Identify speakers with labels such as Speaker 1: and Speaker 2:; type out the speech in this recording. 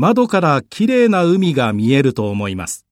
Speaker 1: 窓から綺麗な海が見えると思います。